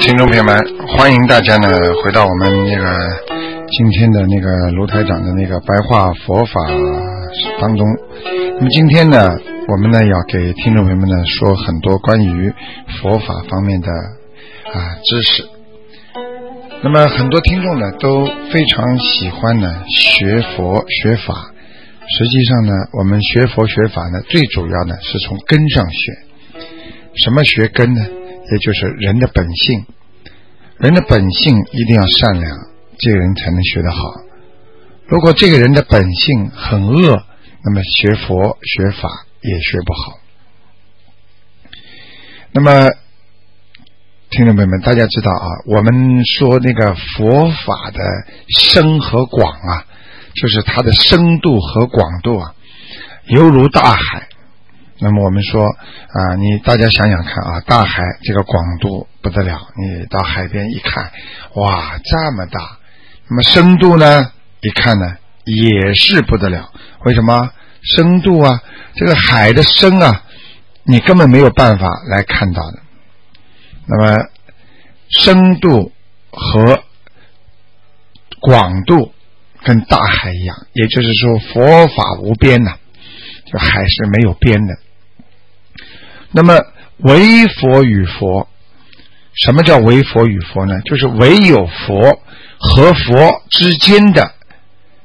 听众朋友们，欢迎大家呢回到我们那个今天的那个卢台长的那个白话佛法当中。那么今天呢，我们呢要给听众朋友们呢说很多关于佛法方面的啊知识。那么很多听众呢都非常喜欢呢学佛学法。实际上呢，我们学佛学法呢，最主要呢是从根上学。什么学根呢？也就是人的本性。人的本性一定要善良，这个人才能学得好。如果这个人的本性很恶，那么学佛学法也学不好。那么，听众朋友们，大家知道啊，我们说那个佛法的深和广啊。就是它的深度和广度啊，犹如大海。那么我们说啊，你大家想想看啊，大海这个广度不得了，你到海边一看，哇，这么大。那么深度呢，一看呢也是不得了。为什么？深度啊，这个海的深啊，你根本没有办法来看到的。那么深度和广度。跟大海一样，也就是说佛法无边呐，就海是没有边的。那么唯佛与佛，什么叫唯佛与佛呢？就是唯有佛和佛之间的，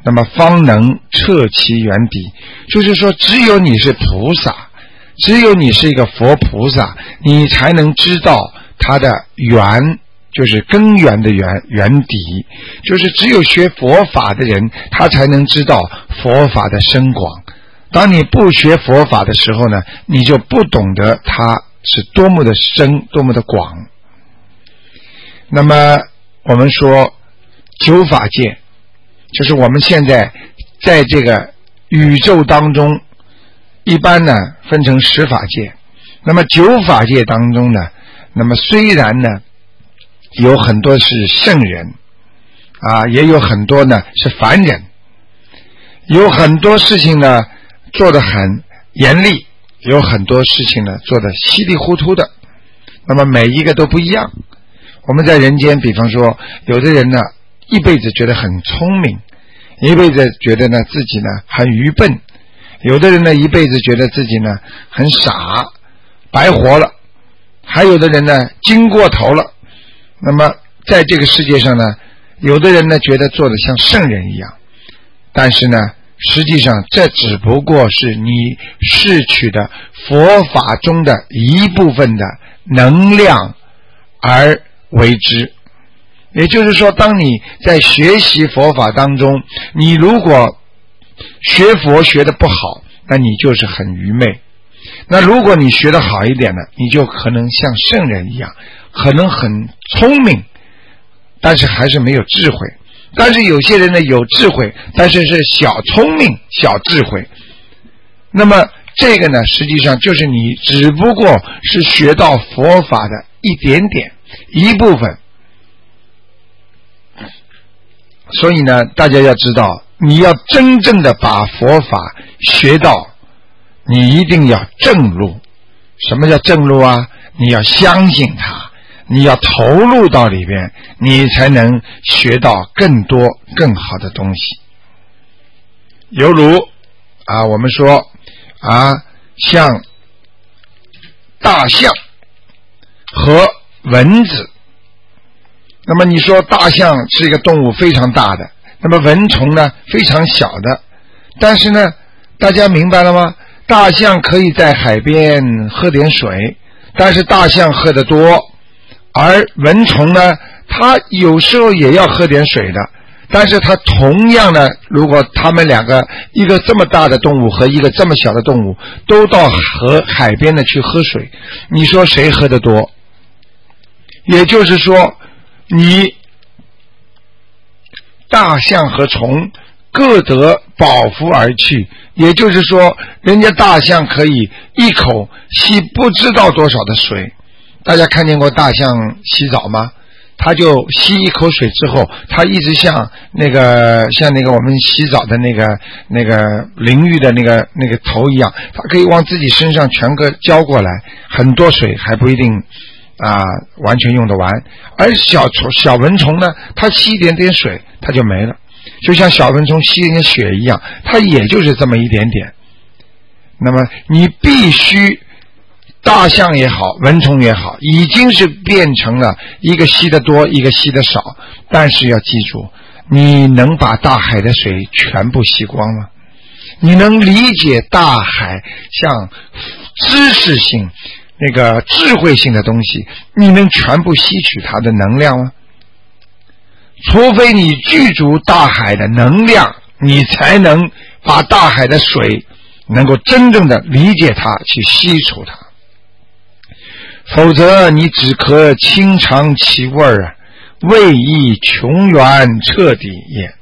那么方能彻其原底。就是说，只有你是菩萨，只有你是一个佛菩萨，你才能知道它的源。就是根源的源源底，就是只有学佛法的人，他才能知道佛法的深广。当你不学佛法的时候呢，你就不懂得它是多么的深，多么的广。那么我们说九法界，就是我们现在在这个宇宙当中，一般呢分成十法界。那么九法界当中呢，那么虽然呢。有很多是圣人啊，也有很多呢是凡人，有很多事情呢做的很严厉，有很多事情呢做的稀里糊涂的。那么每一个都不一样。我们在人间，比方说，有的人呢一辈子觉得很聪明，一辈子觉得呢自己呢很愚笨；有的人呢一辈子觉得自己呢很傻，白活了；还有的人呢精过头了。那么，在这个世界上呢，有的人呢觉得做的像圣人一样，但是呢，实际上这只不过是你摄取的佛法中的一部分的能量而为之。也就是说，当你在学习佛法当中，你如果学佛学的不好，那你就是很愚昧；那如果你学的好一点呢，你就可能像圣人一样。可能很聪明，但是还是没有智慧。但是有些人呢有智慧，但是是小聪明、小智慧。那么这个呢，实际上就是你只不过是学到佛法的一点点一部分。所以呢，大家要知道，你要真正的把佛法学到，你一定要正路。什么叫正路啊？你要相信他。你要投入到里边，你才能学到更多更好的东西。犹如啊，我们说啊，像大象和蚊子。那么你说大象是一个动物非常大的，那么蚊虫呢非常小的。但是呢，大家明白了吗？大象可以在海边喝点水，但是大象喝的多。而蚊虫呢，它有时候也要喝点水的。但是它同样呢，如果它们两个一个这么大的动物和一个这么小的动物都到河海边的去喝水，你说谁喝的多？也就是说，你大象和虫各得饱腹而去，也就是说，人家大象可以一口吸不知道多少的水。大家看见过大象洗澡吗？它就吸一口水之后，它一直像那个像那个我们洗澡的那个那个淋浴的那个那个头一样，它可以往自己身上全个浇过来，很多水还不一定啊完全用得完。而小虫小蚊虫呢，它吸一点点水，它就没了，就像小蚊虫吸一点血一样，它也就是这么一点点。那么你必须。大象也好，蚊虫也好，已经是变成了一个吸的多，一个吸的少。但是要记住，你能把大海的水全部吸光吗？你能理解大海像知识性、那个智慧性的东西，你能全部吸取它的能量吗？除非你具足大海的能量，你才能把大海的水能够真正的理解它，去吸出它。否则，你只可清尝其味儿啊，味亦穷源彻底也。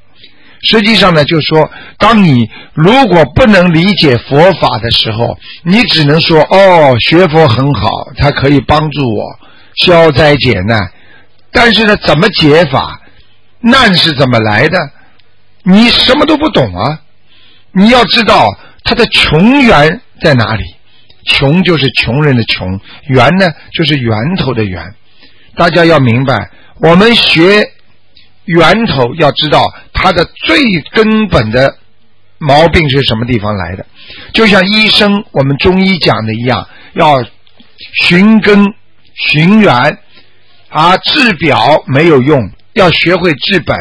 实际上呢，就是说，当你如果不能理解佛法的时候，你只能说：“哦，学佛很好，它可以帮助我消灾解难。”但是呢，怎么解法？难是怎么来的？你什么都不懂啊！你要知道它的穷源在哪里。穷就是穷人的穷，源呢就是源头的源。大家要明白，我们学源头要知道它的最根本的毛病是什么地方来的。就像医生，我们中医讲的一样，要寻根寻源，啊，治表没有用，要学会治本。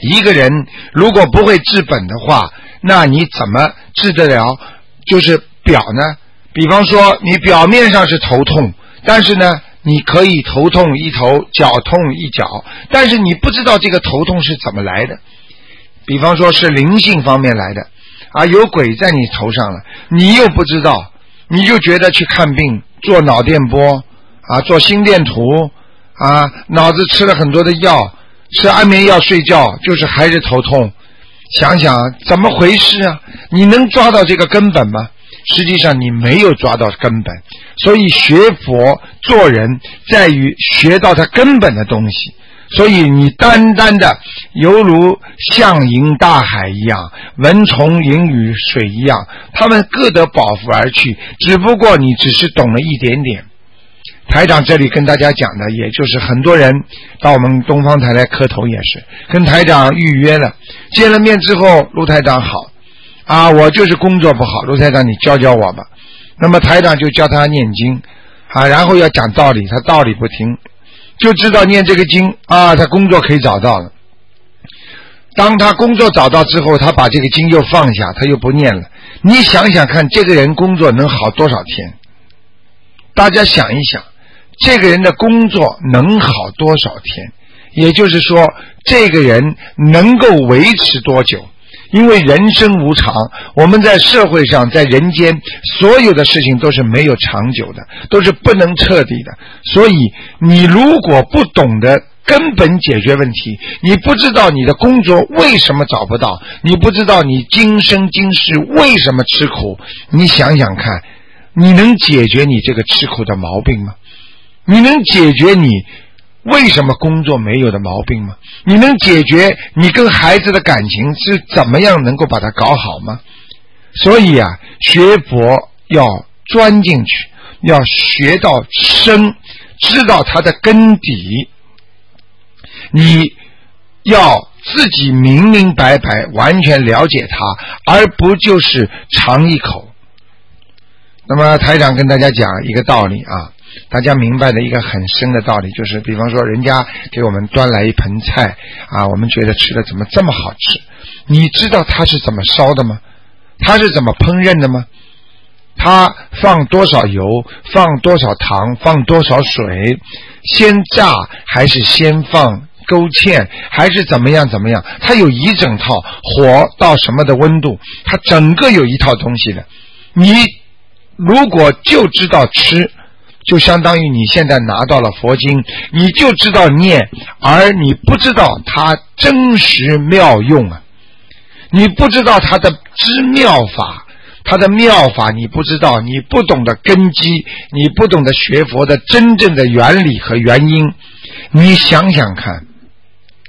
一个人如果不会治本的话，那你怎么治得了？就是。表呢？比方说，你表面上是头痛，但是呢，你可以头痛一头，脚痛一脚，但是你不知道这个头痛是怎么来的。比方说是灵性方面来的，啊，有鬼在你头上了，你又不知道，你就觉得去看病做脑电波啊，做心电图啊，脑子吃了很多的药，吃安眠药睡觉，就是还是头痛。想想怎么回事啊？你能抓到这个根本吗？实际上你没有抓到根本，所以学佛做人在于学到它根本的东西。所以你单单的犹如象迎大海一样，蚊虫迎雨水一样，他们各得饱腹而去。只不过你只是懂了一点点。台长这里跟大家讲的，也就是很多人到我们东方台来磕头，也是跟台长预约了，见了面之后，陆台长好。啊，我就是工作不好，卢台长，你教教我吧。那么台长就教他念经，啊，然后要讲道理，他道理不听，就知道念这个经啊，他工作可以找到了。当他工作找到之后，他把这个经又放下，他又不念了。你想想看，这个人工作能好多少天？大家想一想，这个人的工作能好多少天？也就是说，这个人能够维持多久？因为人生无常，我们在社会上，在人间，所有的事情都是没有长久的，都是不能彻底的。所以，你如果不懂得根本解决问题，你不知道你的工作为什么找不到，你不知道你今生今世为什么吃苦，你想想看，你能解决你这个吃苦的毛病吗？你能解决你？为什么工作没有的毛病吗？你能解决你跟孩子的感情是怎么样能够把它搞好吗？所以啊，学佛要钻进去，要学到深，知道它的根底。你要自己明明白白，完全了解它，而不就是尝一口。那么台长跟大家讲一个道理啊。大家明白的一个很深的道理，就是比方说，人家给我们端来一盆菜啊，我们觉得吃的怎么这么好吃？你知道它是怎么烧的吗？它是怎么烹饪的吗？它放多少油，放多少糖，放多少水，先炸还是先放勾芡，还是怎么样怎么样？它有一整套火到什么的温度，它整个有一套东西的。你如果就知道吃。就相当于你现在拿到了佛经，你就知道念，而你不知道它真实妙用啊！你不知道它的知妙法，它的妙法你不知道，你不懂得根基，你不懂得学佛的真正的原理和原因。你想想看，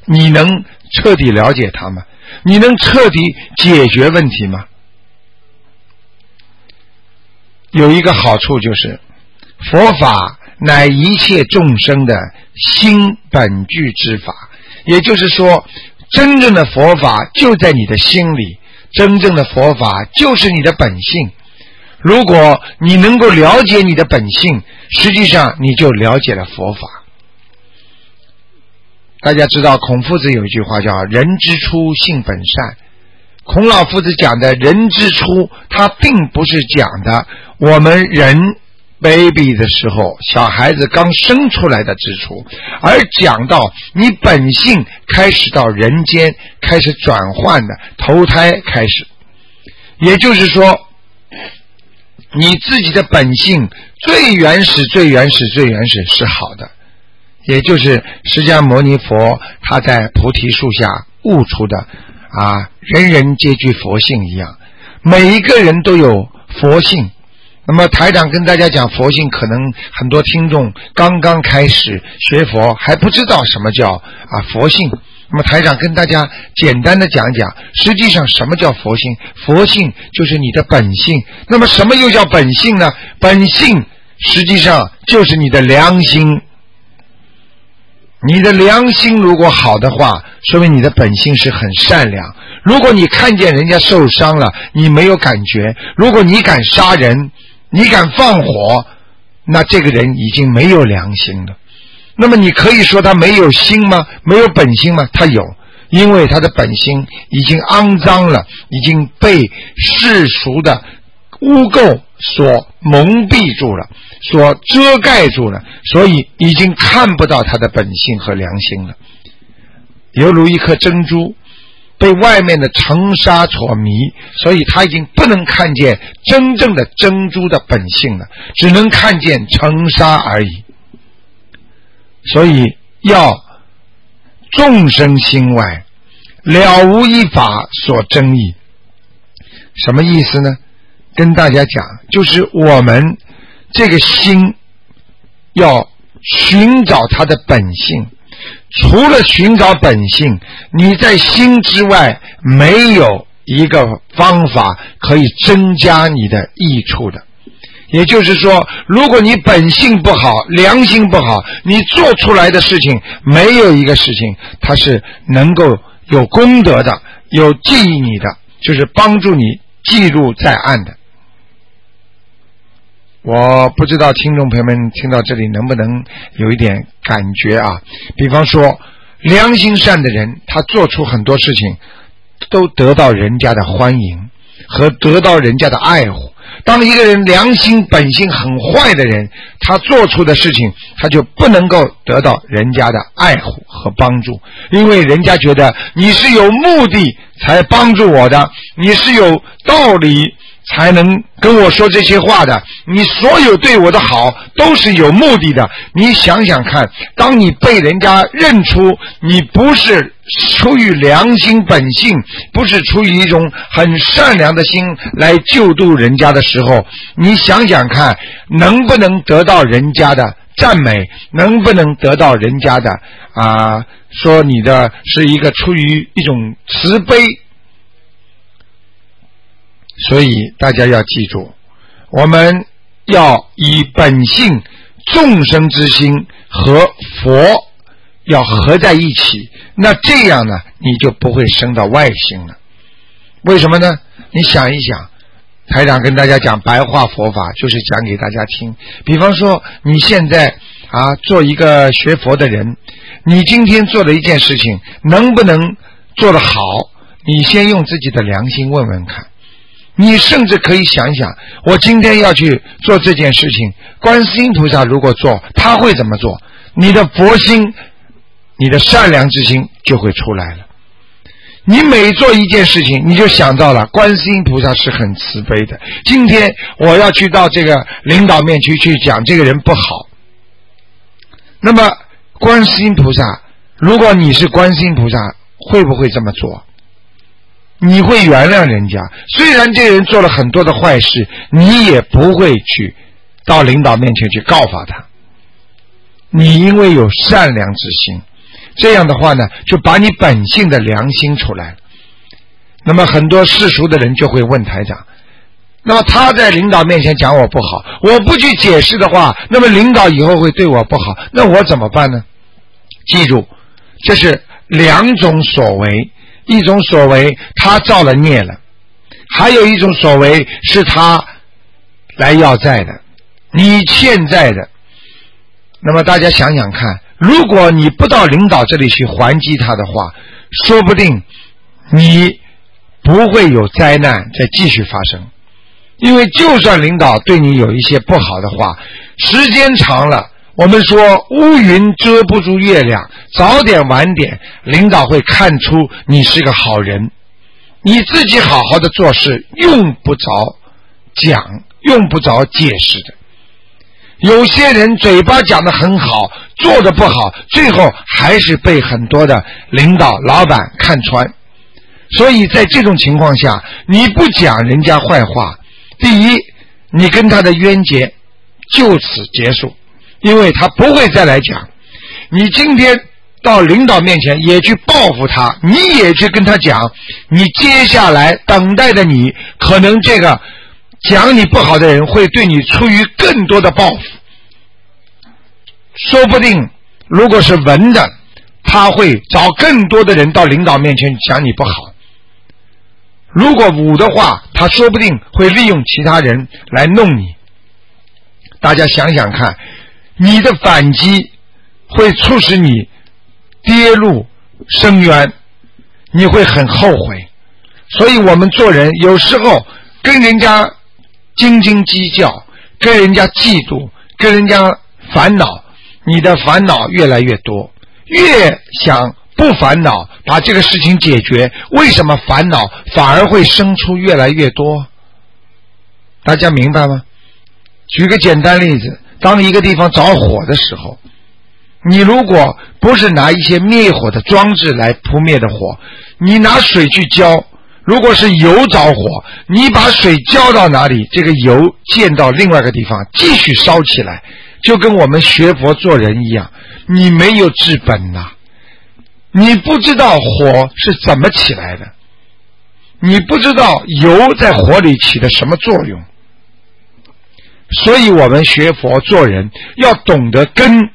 你能彻底了解它吗？你能彻底解决问题吗？有一个好处就是。佛法乃一切众生的心本具之法，也就是说，真正的佛法就在你的心里，真正的佛法就是你的本性。如果你能够了解你的本性，实际上你就了解了佛法。大家知道，孔夫子有一句话叫“人之初，性本善”。孔老夫子讲的“人之初”，他并不是讲的我们人。Baby 的时候，小孩子刚生出来的之初，而讲到你本性开始到人间开始转换的投胎开始，也就是说，你自己的本性最原始、最原始、最原始是好的，也就是释迦牟尼佛他在菩提树下悟出的啊，人人皆具佛性一样，每一个人都有佛性。那么台长跟大家讲佛性，可能很多听众刚刚开始学佛，还不知道什么叫啊佛性。那么台长跟大家简单的讲讲，实际上什么叫佛性？佛性就是你的本性。那么什么又叫本性呢？本性实际上就是你的良心。你的良心如果好的话，说明你的本性是很善良。如果你看见人家受伤了，你没有感觉；如果你敢杀人，你敢放火，那这个人已经没有良心了。那么你可以说他没有心吗？没有本心吗？他有，因为他的本心已经肮脏了，已经被世俗的污垢所蒙蔽住了，所遮盖住了，所以已经看不到他的本性和良心了，犹如一颗珍珠。被外面的尘沙所迷，所以他已经不能看见真正的珍珠的本性了，只能看见尘沙而已。所以要众生心外了无一法所争议，什么意思呢？跟大家讲，就是我们这个心要寻找它的本性。除了寻找本性，你在心之外没有一个方法可以增加你的益处的。也就是说，如果你本性不好，良心不好，你做出来的事情没有一个事情它是能够有功德的、有记忆你的，就是帮助你记录在案的。我不知道听众朋友们听到这里能不能有一点感觉啊？比方说，良心善的人，他做出很多事情都得到人家的欢迎和得到人家的爱护。当一个人良心本性很坏的人，他做出的事情他就不能够得到人家的爱护和帮助，因为人家觉得你是有目的才帮助我的，你是有道理。才能跟我说这些话的。你所有对我的好都是有目的的。你想想看，当你被人家认出你不是出于良心本性，不是出于一种很善良的心来救度人家的时候，你想想看，能不能得到人家的赞美？能不能得到人家的啊？说你的是一个出于一种慈悲。所以大家要记住，我们要以本性众生之心和佛要合在一起，那这样呢，你就不会生到外星了。为什么呢？你想一想，台长跟大家讲白话佛法，就是讲给大家听。比方说，你现在啊，做一个学佛的人，你今天做的一件事情能不能做得好？你先用自己的良心问问看。你甚至可以想想，我今天要去做这件事情，观世音菩萨如果做，他会怎么做？你的佛心，你的善良之心就会出来了。你每做一件事情，你就想到了观世音菩萨是很慈悲的。今天我要去到这个领导面去去讲这个人不好，那么观世音菩萨，如果你是观世音菩萨，会不会这么做？你会原谅人家，虽然这人做了很多的坏事，你也不会去到领导面前去告发他。你因为有善良之心。这样的话呢，就把你本性的良心出来。那么很多世俗的人就会问台长：，那么他在领导面前讲我不好，我不去解释的话，那么领导以后会对我不好，那我怎么办呢？记住，这是两种所为：一种所为他造了孽了，还有一种所为是他来要债的，你欠债的。那么大家想想看。如果你不到领导这里去还击他的话，说不定你不会有灾难再继续发生。因为就算领导对你有一些不好的话，时间长了，我们说乌云遮不住月亮，早点晚点，领导会看出你是个好人。你自己好好的做事，用不着讲，用不着解释的。有些人嘴巴讲的很好，做的不好，最后还是被很多的领导、老板看穿。所以在这种情况下，你不讲人家坏话，第一，你跟他的冤结就此结束，因为他不会再来讲。你今天到领导面前也去报复他，你也去跟他讲，你接下来等待的你可能这个。讲你不好的人会对你出于更多的报复，说不定如果是文的，他会找更多的人到领导面前讲你不好；如果武的话，他说不定会利用其他人来弄你。大家想想看，你的反击会促使你跌入深渊，你会很后悔。所以我们做人有时候跟人家。斤斤计较，跟人家嫉妒，跟人家烦恼，你的烦恼越来越多。越想不烦恼，把这个事情解决，为什么烦恼反而会生出越来越多？大家明白吗？举个简单例子，当一个地方着火的时候，你如果不是拿一些灭火的装置来扑灭的火，你拿水去浇。如果是油着火，你把水浇到哪里，这个油溅到另外一个地方，继续烧起来，就跟我们学佛做人一样，你没有治本呐，你不知道火是怎么起来的，你不知道油在火里起的什么作用，所以我们学佛做人要懂得跟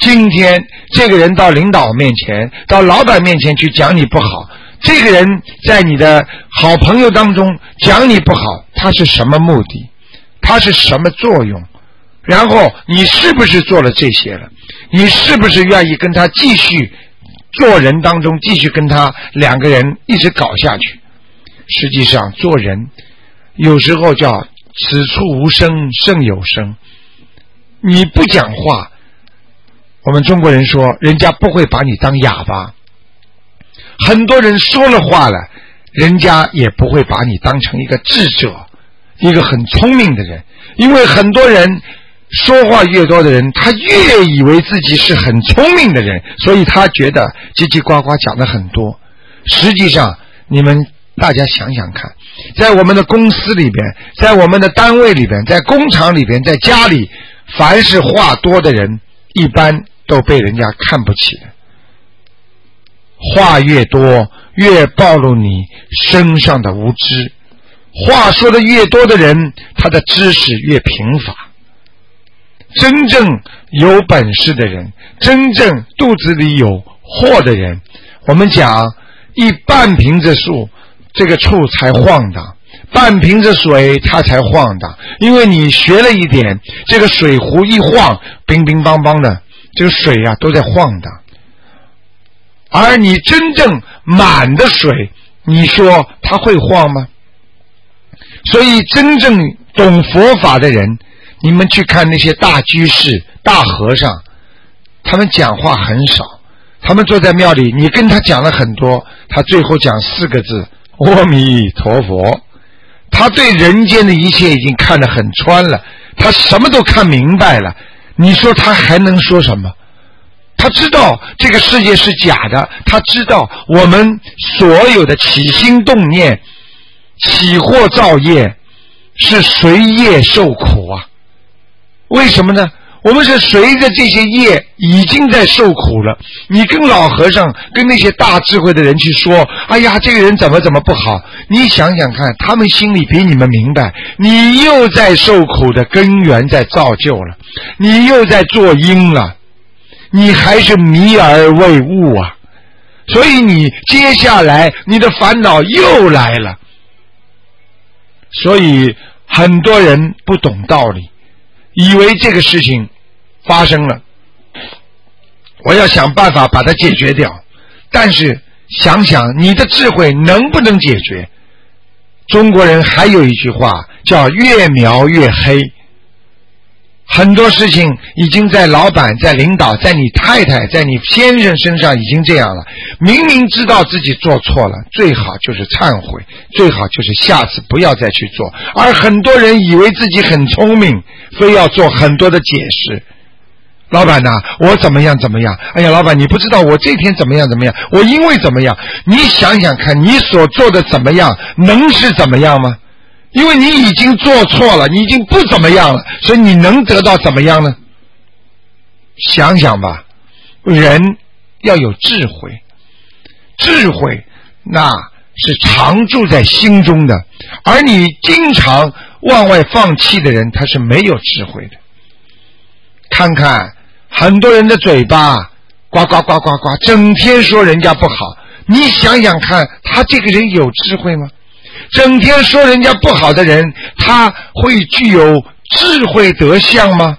今天这个人到领导面前、到老板面前去讲你不好。这个人在你的好朋友当中讲你不好，他是什么目的？他是什么作用？然后你是不是做了这些了？你是不是愿意跟他继续做人当中继续跟他两个人一直搞下去？实际上做人有时候叫此处无声胜有声。你不讲话，我们中国人说人家不会把你当哑巴。很多人说了话了，人家也不会把你当成一个智者，一个很聪明的人。因为很多人说话越多的人，他越以为自己是很聪明的人，所以他觉得叽叽呱呱讲的很多。实际上，你们大家想想看，在我们的公司里边，在我们的单位里边，在工厂里边，在家里，凡是话多的人，一般都被人家看不起的。话越多，越暴露你身上的无知。话说的越多的人，他的知识越贫乏。真正有本事的人，真正肚子里有货的人，我们讲一半瓶子树，这个醋才晃荡；半瓶子水，它才晃荡。因为你学了一点，这个水壶一晃，乒乒乓乓的，这个水呀都在晃荡。而你真正满的水，你说它会晃吗？所以真正懂佛法的人，你们去看那些大居士、大和尚，他们讲话很少，他们坐在庙里，你跟他讲了很多，他最后讲四个字：阿弥陀佛。他对人间的一切已经看得很穿了，他什么都看明白了。你说他还能说什么？他知道这个世界是假的，他知道我们所有的起心动念、起祸造业是随业受苦啊。为什么呢？我们是随着这些业已经在受苦了。你跟老和尚、跟那些大智慧的人去说：“哎呀，这个人怎么怎么不好？”你想想看，他们心里比你们明白。你又在受苦的根源在造就了，你又在做因了，你还是迷而未悟啊！所以你接下来你的烦恼又来了。所以很多人不懂道理，以为这个事情。发生了，我要想办法把它解决掉。但是想想你的智慧能不能解决？中国人还有一句话叫“越描越黑”。很多事情已经在老板、在领导、在你太太、在你先生身上已经这样了。明明知道自己做错了，最好就是忏悔，最好就是下次不要再去做。而很多人以为自己很聪明，非要做很多的解释。老板呐，我怎么样怎么样？哎呀，老板，你不知道我这天怎么样怎么样？我因为怎么样？你想想看，你所做的怎么样？能是怎么样吗？因为你已经做错了，你已经不怎么样了，所以你能得到怎么样呢？想想吧，人要有智慧，智慧那是常住在心中的，而你经常往外放弃的人，他是没有智慧的。看看。很多人的嘴巴呱呱呱呱呱，整天说人家不好。你想想看，他这个人有智慧吗？整天说人家不好的人，他会具有智慧德相吗？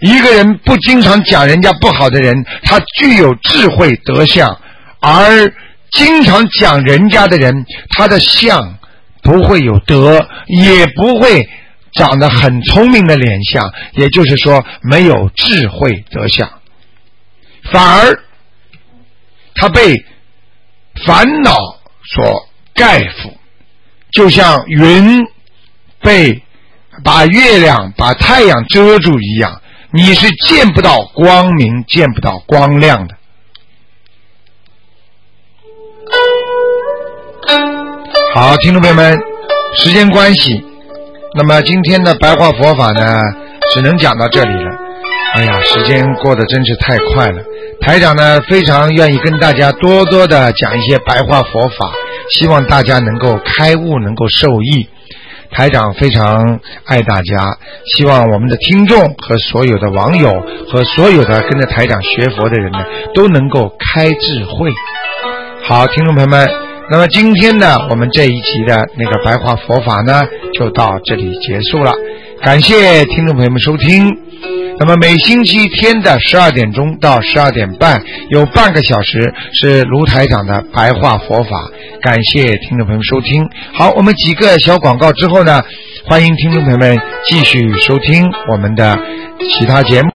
一个人不经常讲人家不好的人，他具有智慧德相；而经常讲人家的人，他的相不会有德，也不会。长得很聪明的脸相，也就是说没有智慧德相，反而他被烦恼所盖覆，就像云被把月亮、把太阳遮住一样，你是见不到光明、见不到光亮的。好，听众朋友们，时间关系。那么今天的白话佛法呢，只能讲到这里了。哎呀，时间过得真是太快了。台长呢，非常愿意跟大家多多的讲一些白话佛法，希望大家能够开悟，能够受益。台长非常爱大家，希望我们的听众和所有的网友和所有的跟着台长学佛的人呢，都能够开智慧。好，听众朋友们。那么今天呢，我们这一集的那个白话佛法呢，就到这里结束了。感谢听众朋友们收听。那么每星期天的十二点钟到十二点半，有半个小时是卢台长的白话佛法。感谢听众朋友收听。好，我们几个小广告之后呢，欢迎听众朋友们继续收听我们的其他节目。